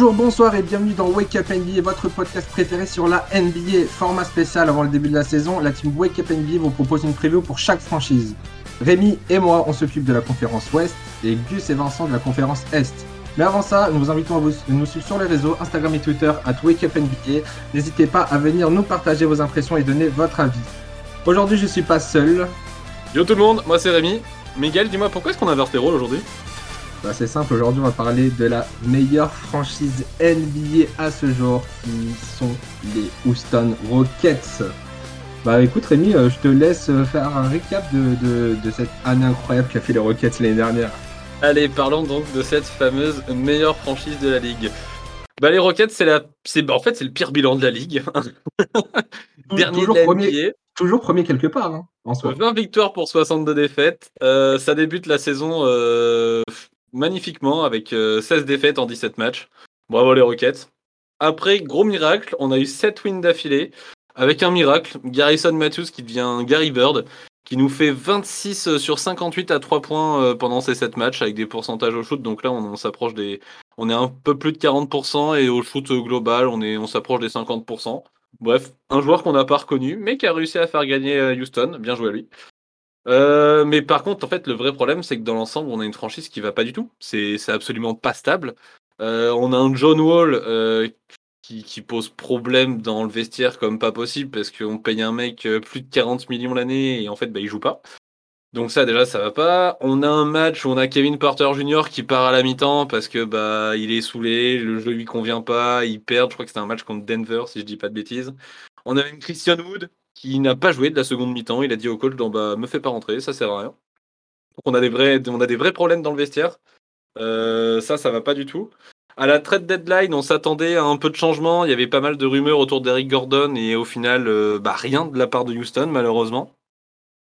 Bonjour, bonsoir et bienvenue dans Wake Up NBA, votre podcast préféré sur la NBA. Format spécial avant le début de la saison, la team Wake Up NBA vous propose une preview pour chaque franchise. Rémi et moi, on s'occupe de la conférence Ouest et Gus et Vincent de la conférence Est. Mais avant ça, nous vous invitons à nous suivre sur les réseaux Instagram et Twitter at NBA. N'hésitez pas à venir nous partager vos impressions et donner votre avis. Aujourd'hui, je suis pas seul. Yo tout le monde, moi c'est Rémi. Miguel, dis-moi pourquoi est-ce qu'on a inversé rôle aujourd'hui? Bah, c'est simple, aujourd'hui on va parler de la meilleure franchise NBA à ce jour, qui sont les Houston Rockets. Bah écoute Rémi, euh, je te laisse faire un récap de, cette année incroyable qu'a fait les Rockets l'année dernière. Allez, parlons donc de cette fameuse meilleure franchise de la ligue. Bah les Rockets, c'est la, c'est bah, en fait c'est le pire bilan de la ligue. Dernier toujours, premier, toujours premier quelque part. Hein, en soi. 20 victoires pour 62 défaites. Euh, ça débute la saison euh, magnifiquement avec 16 euh, défaites en 17 matchs. Bravo les Rockets. Après, gros miracle, on a eu 7 wins d'affilée. Avec un miracle, Garrison Matthews qui devient Gary Bird, qui nous fait 26 sur 58 à 3 points euh, pendant ces 7 matchs avec des pourcentages au shoot. Donc là, on, s'approche des. On est un peu plus de 40% et au shoot global, on, est, on s'approche des 50%. Bref, un joueur qu'on n'a pas reconnu, mais qui a réussi à faire gagner euh, Houston. Bien joué à lui. Euh, mais par contre, en fait, le vrai problème, c'est que dans l'ensemble, on a une franchise qui va pas du tout. C'est absolument pas stable. Euh, on a un John Wall euh, qui, pose problème dans le vestiaire comme pas possible parce qu'on paye un mec plus de 40 millions l'année et en fait, bah, il joue pas. Donc ça déjà ça va pas. On a un match où on a Kevin Porter Jr. qui part à la mi-temps parce que bah il est saoulé, le jeu lui convient pas, il perd. Je crois que c'était un match contre Denver si je dis pas de bêtises. On a même Christian Wood qui n'a pas joué de la seconde mi-temps. Il a dit au coach bah, me fais pas rentrer, ça sert à rien. Donc on a des vrais, problèmes dans le vestiaire. Euh, ça, ça va pas du tout. À la trade deadline, on s'attendait à un peu de changement. Il y avait pas mal de rumeurs autour d'Eric Gordon et au final, euh, bah, rien de la part de Houston, malheureusement.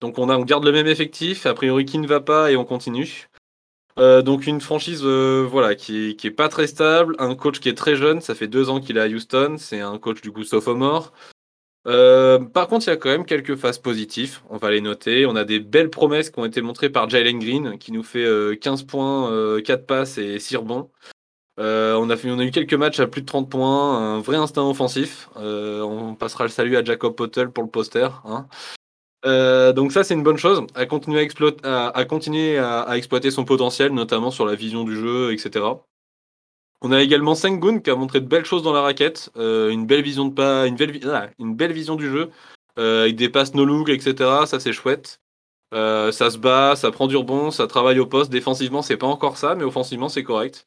Donc on garde le même effectif. A priori, qui ne va pas et on continue. Euh, donc une franchise voilà qui, qui est pas très stable, un coach qui est très jeune, ça fait deux ans qu'il est à Houston, c'est un coach du coup sophomore. Euh, par contre, il y a quand même quelques phases positives, on va les noter. On a des belles promesses qui ont été montrées par Jalen Green, qui nous fait 15 euh, points, 4 euh, passes et 6 rebonds. on, a eu quelques matchs à plus de 30 points, un vrai instinct offensif. on passera le salut à Jacob Pottel pour le poster. Hein. donc ça, c'est une bonne chose, à continuer à, exploiter son potentiel, notamment sur la vision du jeu, etc. On a également Sengun qui a montré de belles choses dans la raquette, euh, une belle vision de pas, une belle, ah, une belle vision du jeu. Euh, il dépasse nos looks, etc. Ça c'est chouette. Euh, ça se bat, ça prend du rebond, ça travaille au poste. Défensivement, c'est pas encore ça, mais offensivement, c'est correct.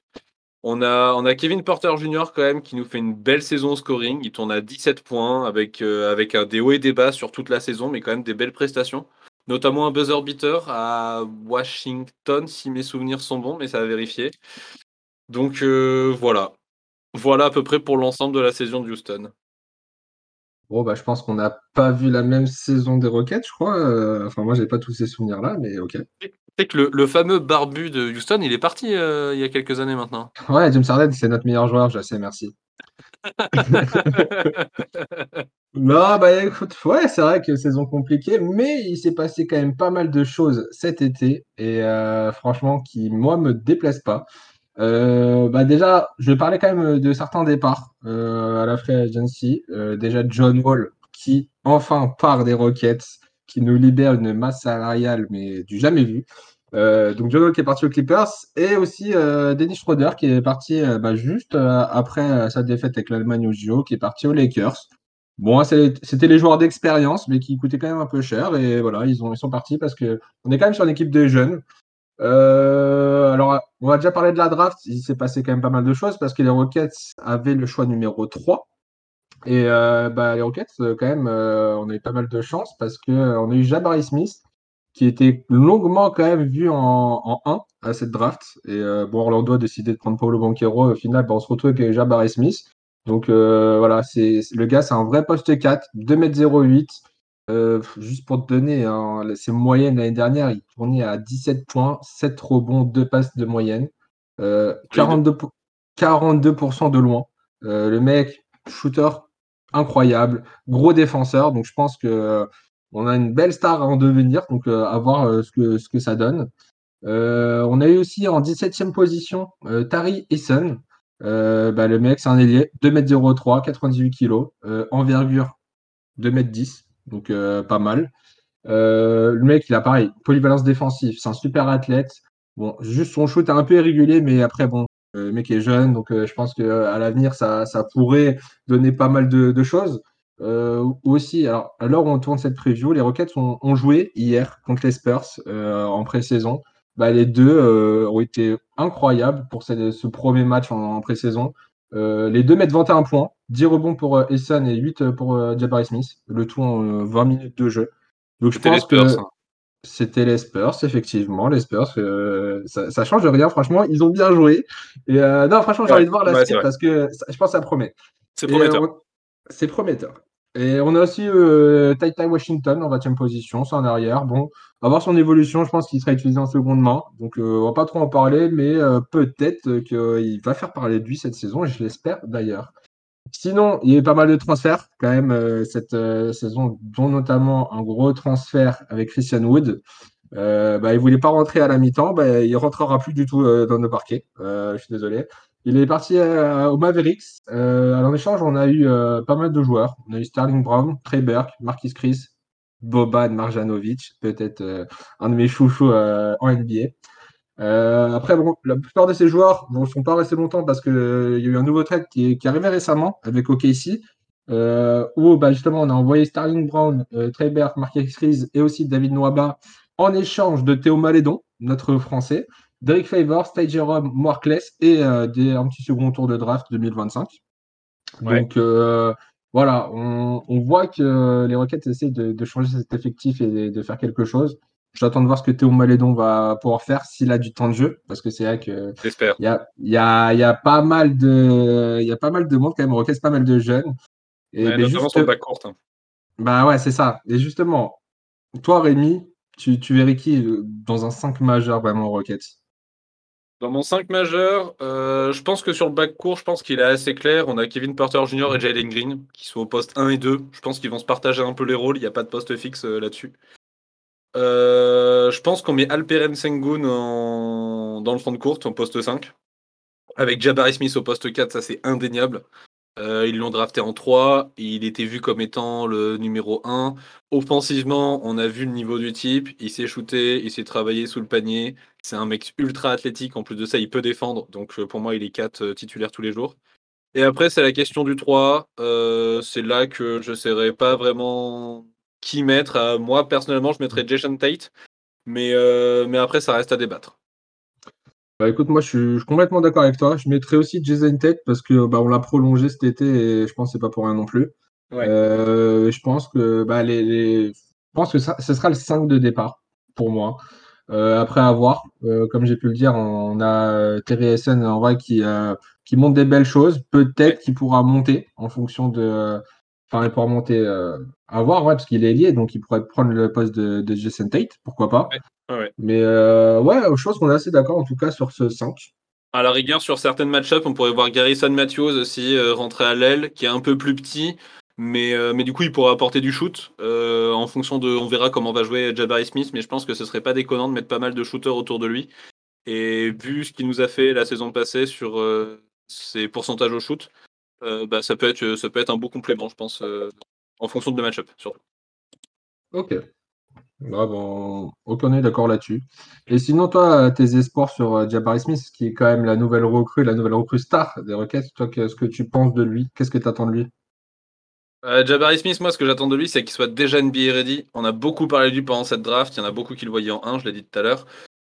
On a, a Kevin Porter Jr. quand même qui nous fait une belle saison au scoring. Il tourne à 17 points avec, avec un des hauts et des bas sur toute la saison, mais quand même des belles prestations. Notamment un buzzer beater à Washington, si mes souvenirs sont bons, mais ça va vérifier. Donc euh, voilà. Voilà à peu près pour l'ensemble de la saison de Houston. Bon, bah, je pense qu'on n'a pas vu la même saison des Rockets, je crois. Euh, enfin, moi, j'ai pas tous ces souvenirs-là, mais ok. C'est que le, fameux barbu de Houston, il est parti euh, il y a quelques années maintenant. Ouais, James Harden, c'est notre meilleur joueur, je sais, merci. non, bah écoute, ouais, c'est vrai que saison compliquée, mais il s'est passé quand même pas mal de choses cet été, et franchement, qui, moi, me déplaisent pas. Euh, bah déjà, je vais parler quand même de certains départs euh, à la Free Agency. Euh, déjà, John Wall, qui enfin part des Rockets, qui nous libère une masse salariale, mais du jamais vu. donc, John Wall qui est parti aux Clippers, et aussi Dennis Schroeder qui est parti bah, juste après sa défaite avec l'Allemagne au JO, qui est parti aux Lakers. Bon, c'était les joueurs d'expérience, mais qui coûtaient quand même un peu cher. Et voilà, ils, ont, ils sont partis parce qu'on est quand même sur une équipe de jeunes. Euh, alors, on va déjà parler de la draft. Il s'est passé quand même pas mal de choses parce que les Rockets avaient le choix numéro 3. Et euh, bah, les Rockets, euh, quand même, on a eu pas mal de chance parce qu'on a eu Jabari Smith qui était longuement quand même vu en, 1 à cette draft. Et bon, Orlando a décidé de prendre Paulo Banquero. Au final, bah, on se retrouve avec Jabari Smith. Donc voilà, c'est le gars, c'est un vrai poste 4, 2m08. Euh, juste pour te donner hein, ses moyennes l'année dernière, il tournait à 17 points, 7 rebonds, 2 passes de moyenne, 42%, euh, de loin. Euh, le mec, shooter incroyable, gros défenseur, donc je pense que on a une belle star à en devenir, donc à voir ce, que, ce que ça donne. on a eu aussi en 17e position Tari Eason, bah, le mec, c'est un ailier, 2m03, 98 kg, envergure 2m10, donc pas mal. le mec, il a pareil, polyvalence défensive, c'est un super athlète. Bon, juste son shoot est un peu irrégulier, mais après, bon, le mec est jeune, donc je pense qu'à l'avenir, ça, ça, pourrait donner pas mal de, choses. Euh, aussi, alors, à on tourne cette preview, les Rockets ont, joué hier contre les Spurs euh, en pré-saison. Bah, les deux euh, ont été incroyables pour ce, ce premier match en, en pré-saison. Euh, les deux mettent 21 points, 10 rebonds pour euh, Essen et 8 pour Jabari Smith, le tout en 20 minutes de jeu. Donc je pense Spurs, que hein. c'était les Spurs, effectivement, les Spurs. ça, ça change rien, franchement, ils ont bien joué. Et non, franchement, j'ai envie de voir la ouais, suite parce que ça, je pense que ça promet. C'est prometteur. C'est prometteur. Et on a aussi euh, Washington en 20e position, c'est en arrière. Bon, on va voir son évolution. Je pense qu'il sera utilisé en seconde main. Donc, euh, on va pas trop en parler, mais euh, peut-être qu'il va faire parler de lui cette saison, et je l'espère d'ailleurs. Sinon, il y a eu pas mal de transferts quand même euh, cette saison, dont notamment un gros transfert avec Christian Wood. bah, il voulait pas rentrer à la mi-temps, bah, il rentrera plus du tout dans nos parquets. je suis désolé. Il est parti euh, au Mavericks. Euh, en échange, on a eu euh, pas mal de joueurs. On a eu Sterling Brown, Trey Burke, Marquis Chris, Boban Marjanovic, peut-être un de mes chouchous en NBA. après, la plupart de ces joueurs ne sont pas restés longtemps parce qu'il y a eu un nouveau trade qui est, arrivé récemment avec OKC. où bah, justement on a envoyé Sterling Brown, Trey Burke, Marquis Chris et aussi David Nwaba en échange de Théo Malédon, notre français. Derek Favors, Ty Jerome, Markless et euh, des, un petit second tour de draft 2025. Donc euh, voilà, on, voit que les Rockets essaient de, changer cet effectif et de, faire quelque chose. J'attends de voir ce que Théo Malédon va pouvoir faire s'il a du temps de jeu, parce que c'est vrai que il y a, y, a, y a, pas mal de il y a pas mal de monde quand même, Rockets, pas mal de jeunes. Et ouais, juste, son bac court. Hein. Bah ouais, c'est ça. Et justement, toi Rémi, tu, tu verrais qui euh, dans un 5 majeur vraiment Rockets? Dans mon 5 majeur, euh, je pense que sur le bac court, je pense qu'il est assez clair. On a Kevin Porter Jr. et Jalen Green qui sont au poste 1 et 2. Je pense qu'ils vont se partager un peu les rôles. Il n'y a pas de poste fixe euh, là-dessus. Euh, je pense qu'on met Alperen Sengun dans le front de courte, en poste 5. Avec Jabari Smith au poste 4, ça c'est indéniable. Euh, ils l'ont drafté en 3. Il était vu comme étant le numéro 1. Offensivement, on a vu le niveau du type. Il s'est shooté, il s'est travaillé sous le panier. C'est un mec ultra athlétique. En plus de ça, il peut défendre. Donc euh, pour moi, il est 4 euh, titulaire tous les jours. Et après, c'est la question du 3. c'est là que je ne saurais pas vraiment qui mettre. moi, personnellement, je mettrais Jason Tate. Mais, mais après, ça reste à débattre. Bah écoute, moi je suis, complètement d'accord avec toi. Je mettrais aussi Jason Tate parce que bah, on l'a prolongé cet été et je pense que c'est pas pour rien non plus. Euh, je pense que bah, les, je pense que ça, ce sera le 5 de départ pour moi. Euh, après avoir, euh, comme j'ai pu le dire, on a Terry Essen en vrai qui, qui monte des belles choses. Peut-être qu'il pourra monter en fonction de. Enfin, il pourra monter à voir, ouais, parce qu'il est lié, donc il pourrait prendre le poste de, de Jason Tate, pourquoi pas. Mais euh, ouais, je pense qu'on est assez d'accord en tout cas sur ce 5. À la rigueur, sur certaines match-up, on pourrait voir Garrison Matthews aussi euh, rentrer à l'aile, qui est un peu plus petit, mais, euh, mais du coup, il pourrait apporter du shoot. en fonction de. On verra comment va jouer Jabari Smith, mais je pense que ce serait pas déconnant de mettre pas mal de shooters autour de lui. Et vu ce qu'il nous a fait la saison passée sur ses pourcentages au shoot, bah, ça, peut être, ça peut être un beau complément, je pense, en fonction de match-up surtout. Ok, Grave, on... aucun est d'accord là-dessus. Et sinon, toi, tes espoirs sur euh, Jabari Smith, qui est quand même la nouvelle recrue, la nouvelle recrue star des Rockets, toi, qu'est-ce que tu penses de lui? Qu'est-ce que tu attends de lui? Euh, Jabari Smith, moi, ce que j'attends de lui, c'est qu'il soit déjà NBA ready. On a beaucoup parlé de lui pendant cette draft. Il y en a beaucoup qui le voyaient en 1, je l'ai dit tout à l'heure.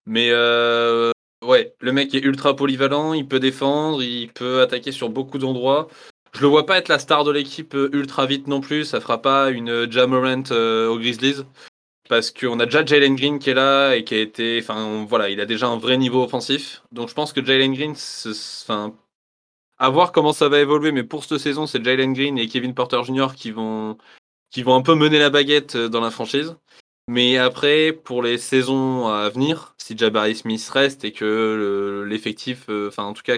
Mais euh, ouais, le mec est ultra polyvalent, il peut défendre, il peut attaquer sur beaucoup d'endroits. Je le vois pas être la star de l'équipe ultra vite non plus. Ça fera pas une Jamorant aux Grizzlies parce qu'on a déjà Jalen Green qui est là et qui a été, enfin voilà, il a déjà un vrai niveau offensif. Donc je pense que Jalen Green, enfin, à voir comment ça va évoluer, mais pour cette saison, c'est Jalen Green et Kevin Porter Jr. qui vont, qui vont un peu mener la baguette euh, dans la franchise. Mais après, pour les saisons à venir, si Jabari Smith reste et que l'effectif, euh, enfin en tout cas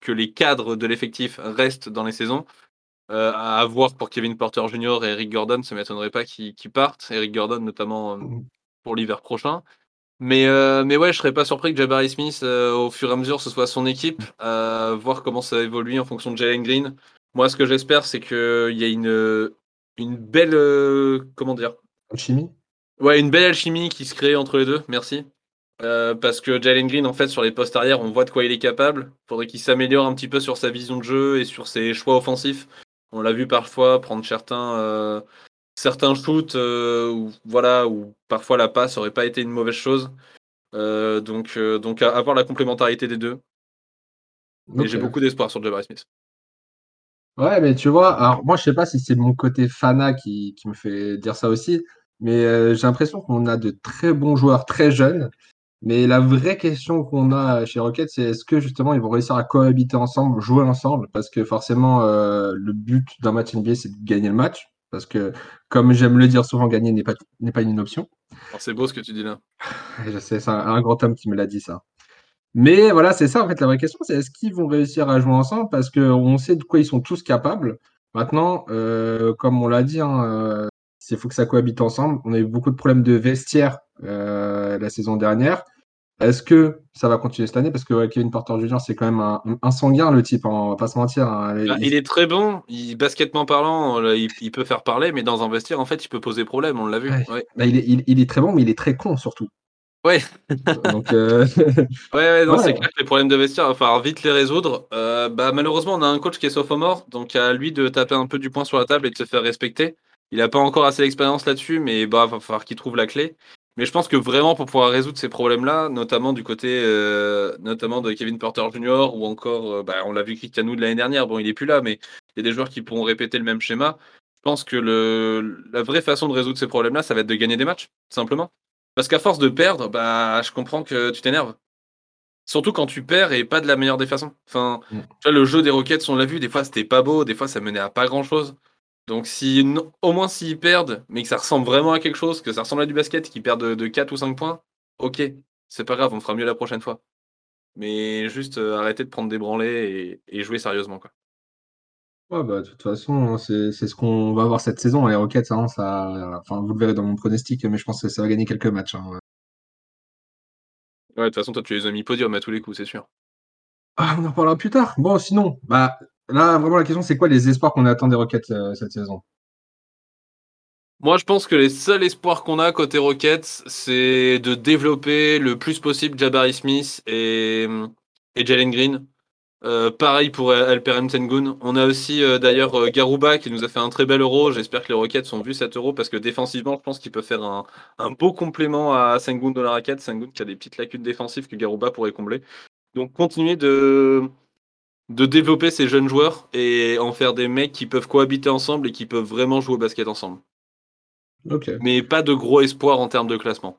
que les cadres de l'effectif restent dans les saisons, euh, à avoir pour Kevin Porter Jr. et Eric Gordon, ça ne m'étonnerait pas qu'ils partent. Eric Gordon, notamment euh, mmh. pour l'hiver prochain. Mais, euh, mais ouais, je serais pas surpris que Jabari Smith, au fur et à mesure, ce soit son équipe, à voir comment ça évolue en fonction de Jalen Green. Moi, ce que j'espère, c'est qu'il y a une, une belle. comment dire? Alchimie? Ouais, une belle alchimie qui se crée entre les deux, merci. Euh, parce que Jalen Green, en fait, sur les postes arrière, on voit de quoi il est capable. Faudrait qu'il s'améliore un petit peu sur sa vision de jeu et sur ses choix offensifs. On l'a vu parfois prendre certains, euh, certains shoots euh, où, voilà, où parfois la passe aurait pas été une mauvaise chose. Euh, donc, euh, donc avoir la complémentarité des deux. Ok. j'ai beaucoup d'espoir sur Jabari Smith. Ouais, mais tu vois, alors moi, je sais pas si c'est mon côté fana qui, qui me fait dire ça aussi, mais j'ai l'impression qu'on a de très bons joueurs très jeunes. Mais la vraie question qu'on a chez Rocket, c'est est-ce que justement ils vont réussir à cohabiter ensemble, jouer ensemble? Parce que forcément, euh, le but d'un match NBA, c'est de gagner le match. Parce que, comme j'aime le dire souvent, gagner n'est pas, n'est pas une option. Alors, C'est beau ce que tu dis là. Je sais, c'est un, un grand homme qui me l'a dit ça. Mais voilà, c'est ça en fait la vraie question, c'est est-ce qu'ils vont réussir à jouer ensemble? Parce qu'on sait de quoi ils sont tous capables. Maintenant, euh, comme on l'a dit, hein, euh, il faut que ça cohabite ensemble. On a eu beaucoup de problèmes de vestiaire euh, la saison dernière. Est-ce que ça va continuer cette année? Parce que ouais, Kevin Porter Jr., c'est quand même un, un sanguin, le type, hein, on va pas se mentir. hein. Bah, Il- est très bon, il, basketement parlant, là, il, il peut faire parler, mais dans un vestiaire, en fait, il peut poser problème, on l'a vu. ouais. Ouais, Bah, il est, il- il est très bon, mais il est très con surtout. ouais, Donc, euh, ouais, ouais, non, c'est clair que les problèmes de vestiaire, il va falloir vite les résoudre. Euh, bah, malheureusement, on a un coach qui est sophomore, donc à lui de taper un peu du poing sur la table et de se faire respecter. Il n'a pas encore assez d'expérience là-dessus, mais bah, va falloir qu'il trouve la clé. Mais je pense que vraiment, pour pouvoir résoudre ces problèmes-là, notamment du côté euh, notamment de Kevin Porter Jr. ou encore, euh, bah, on l'a vu Cristiano de l'année dernière, bon, il est plus là, mais il y a des joueurs qui pourront répéter le même schéma. Je pense que le, la vraie façon de résoudre ces problèmes-là, ça va être de gagner des matchs, simplement. Parce qu'à force de perdre, bah, je comprends que tu t'énerves. Surtout quand tu perds et pas de la meilleure des façons. Enfin, Mm. tu vois, le jeu des Rockets, on l'a vu, des fois c'était pas beau, des fois ça menait à pas grand chose. Donc, si, non- au moins s'ils perdent, mais que ça ressemble vraiment à quelque chose, que ça ressemble à du basket, qu'ils perdent de, de 4 ou 5 points, ok, c'est pas grave, on fera mieux la prochaine fois. Mais juste euh, arrêter de prendre des branlés et, et jouer sérieusement. Quoi. ouais, bah, de toute façon, c'est c'est ce qu'on va voir cette saison. Les Rockets, hein, ça, enfin, vous le verrez dans mon pronostic, mais je pense que ça va gagner quelques matchs. hein. Ouais, de toute façon, toi tu les as mis podium à tous les coups, c'est sûr. Ah, on en parlera plus tard. Bon, sinon, bah, là, vraiment, la question, c'est quoi les espoirs qu'on attend des Rockets euh, cette saison? Moi, je pense que les seuls espoirs qu'on a côté Rockets, c'est de développer le plus possible Jabari Smith et, et Jalen Green. Euh, pareil pour Alperen Sengun. On a aussi euh, d'ailleurs euh, Garouba qui nous a fait un très bel euro. J'espère que les Rockets ont vu cet euro parce que défensivement, je pense qu'il peut faire un, beau complément à Sengun dans la raquette. Sengun qui a des petites lacunes défensives que Garouba pourrait combler. Donc continuer de, de développer ces jeunes joueurs et en faire des mecs qui peuvent cohabiter ensemble et qui peuvent vraiment jouer au basket ensemble. Mais pas de gros espoir en termes de classement.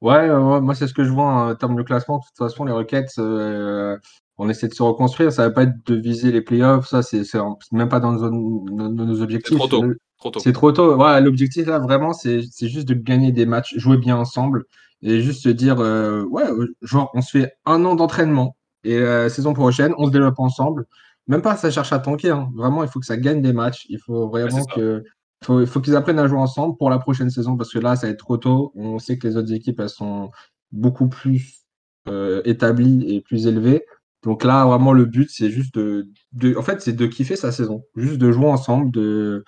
Ouais, moi, c'est ce que je vois hein, en termes de classement. De toute façon, les Rockets, euh, on essaie de se reconstruire. Ça va pas être de viser les playoffs. Ça, c'est même pas dans nos, nos C'est objectifs. trop tôt. Le- Trop tôt. C'est trop tôt. Ouais, l'objectif là, vraiment, c'est c'est juste de gagner des matchs, jouer bien ensemble et juste se dire, euh, ouais, euh, genre, on se fait un an d'entraînement et la saison prochaine, on se développe ensemble. Même pas, ça cherche à tanker. hein. Vraiment, il faut que ça gagne des matchs. Il faut vraiment que, faut, il faut qu'ils apprennent à jouer ensemble pour la prochaine saison parce que là, ça va être trop tôt. On sait que les autres équipes, elles sont beaucoup plus euh, établies et plus élevées. Donc là, vraiment, le but, c'est juste de, de, en fait, c'est de kiffer sa saison, juste de jouer ensemble, de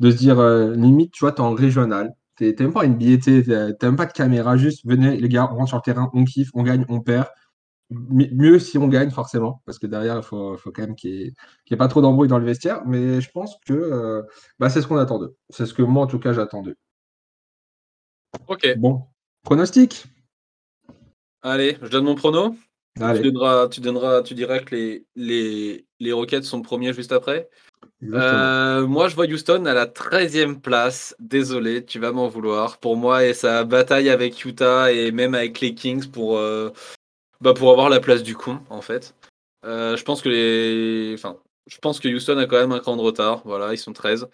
de se dire, euh, limite, tu vois, t'es en régional, t'es même pas une billetée, t'as même pas de caméra, juste venez, les gars, on rentre sur le terrain, on kiffe, on gagne, on perd. Mi- Mieux si on gagne, forcément, parce que derrière, il faut, faut quand même qu'il n'y ait, ait pas trop d'embrouille dans le vestiaire, mais je pense que euh, bah, c'est ce qu'on attend d'eux. C'est ce que moi, en tout cas, j'attends d'eux. Ok. Bon, pronostic? Allez, je donne mon prono. Tu Allez, donneras, tu donneras, tu diras que les, les, les Rockets sont premiers juste après. Euh, moi, je vois Houston à la 13e place. Désolé, tu vas m'en vouloir. Pour moi, et sa bataille avec Utah et même avec les Kings pour, euh, bah, pour avoir la place du con, en fait. Euh, je pense que les, enfin, je pense que Houston a quand même un cran de retard. Voilà, ils sont 13.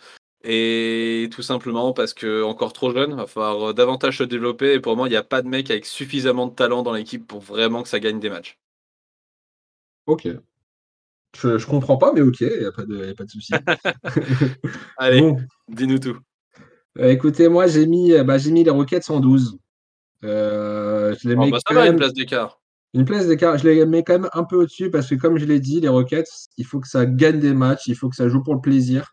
Et tout simplement parce que encore trop jeune, va falloir euh, davantage se développer. Et pour moi, il n'y a pas de mec avec suffisamment de talent dans l'équipe pour vraiment que ça gagne des matchs. Ok. Je, je comprends pas, mais ok, il n'y a pas de, y a pas de souci. Allez, Bon, dis-nous tout. euh, écoutez, moi, j'ai mis, bah, j'ai mis les Rockets en 12. Euh, je les Oh, mets bah, ça va, une même- place d'écart. Une place d'écart. Je les mets quand même un peu au-dessus parce que, comme je l'ai dit, les Rockets, il faut que ça gagne des matchs, il faut que ça joue pour le plaisir.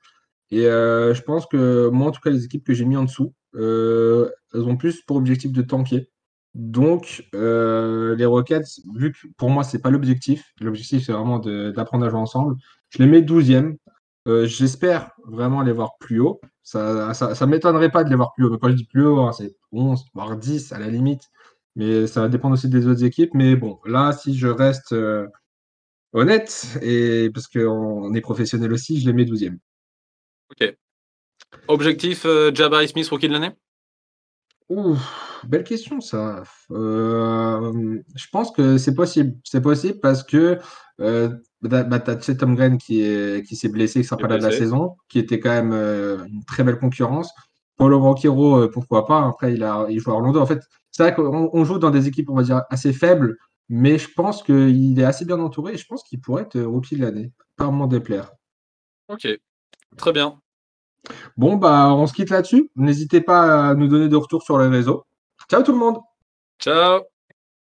Et euh, je pense que moi, en tout cas, les équipes que j'ai mis en dessous, euh, elles ont plus pour objectif de tanker. Donc, euh, les Rockets, vu que pour moi, c'est pas l'objectif, l'objectif, c'est vraiment d'apprendre à jouer ensemble, je les mets 12e. Euh, J'espère vraiment les voir plus haut. Ça, ça m'étonnerait pas de les voir plus haut. Mais quand je dis plus haut, hein, c'est 11, voire 10 à la limite. Mais ça va dépendre aussi des autres équipes. Mais bon, là, si je reste euh, honnête, et parce qu'on est professionnel aussi, je les mets 12e. Ok. Objectif euh, Jabari Smith, rookie de l'année? Ouh, belle question ça. Euh, je pense que c'est possible. C'est possible parce que euh, bah, bah, t'as Chet Holmgren qui est, qui s'est blessé, qui sera pas là de la saison, qui était quand même euh, une très belle concurrence. Paulo Banchero, euh, pourquoi pas. Après, il a, il joue à Orlando. En fait, c'est vrai qu'on on joue dans des équipes, on va dire, assez faibles, mais je pense qu'il est assez bien entouré et je pense qu'il pourrait être rookie de l'année. Pas m'en déplaire. Ok. Très bien. Bon, bah, on se quitte là-dessus. N'hésitez pas à nous donner de retour sur les réseaux. Ciao tout le monde! Ciao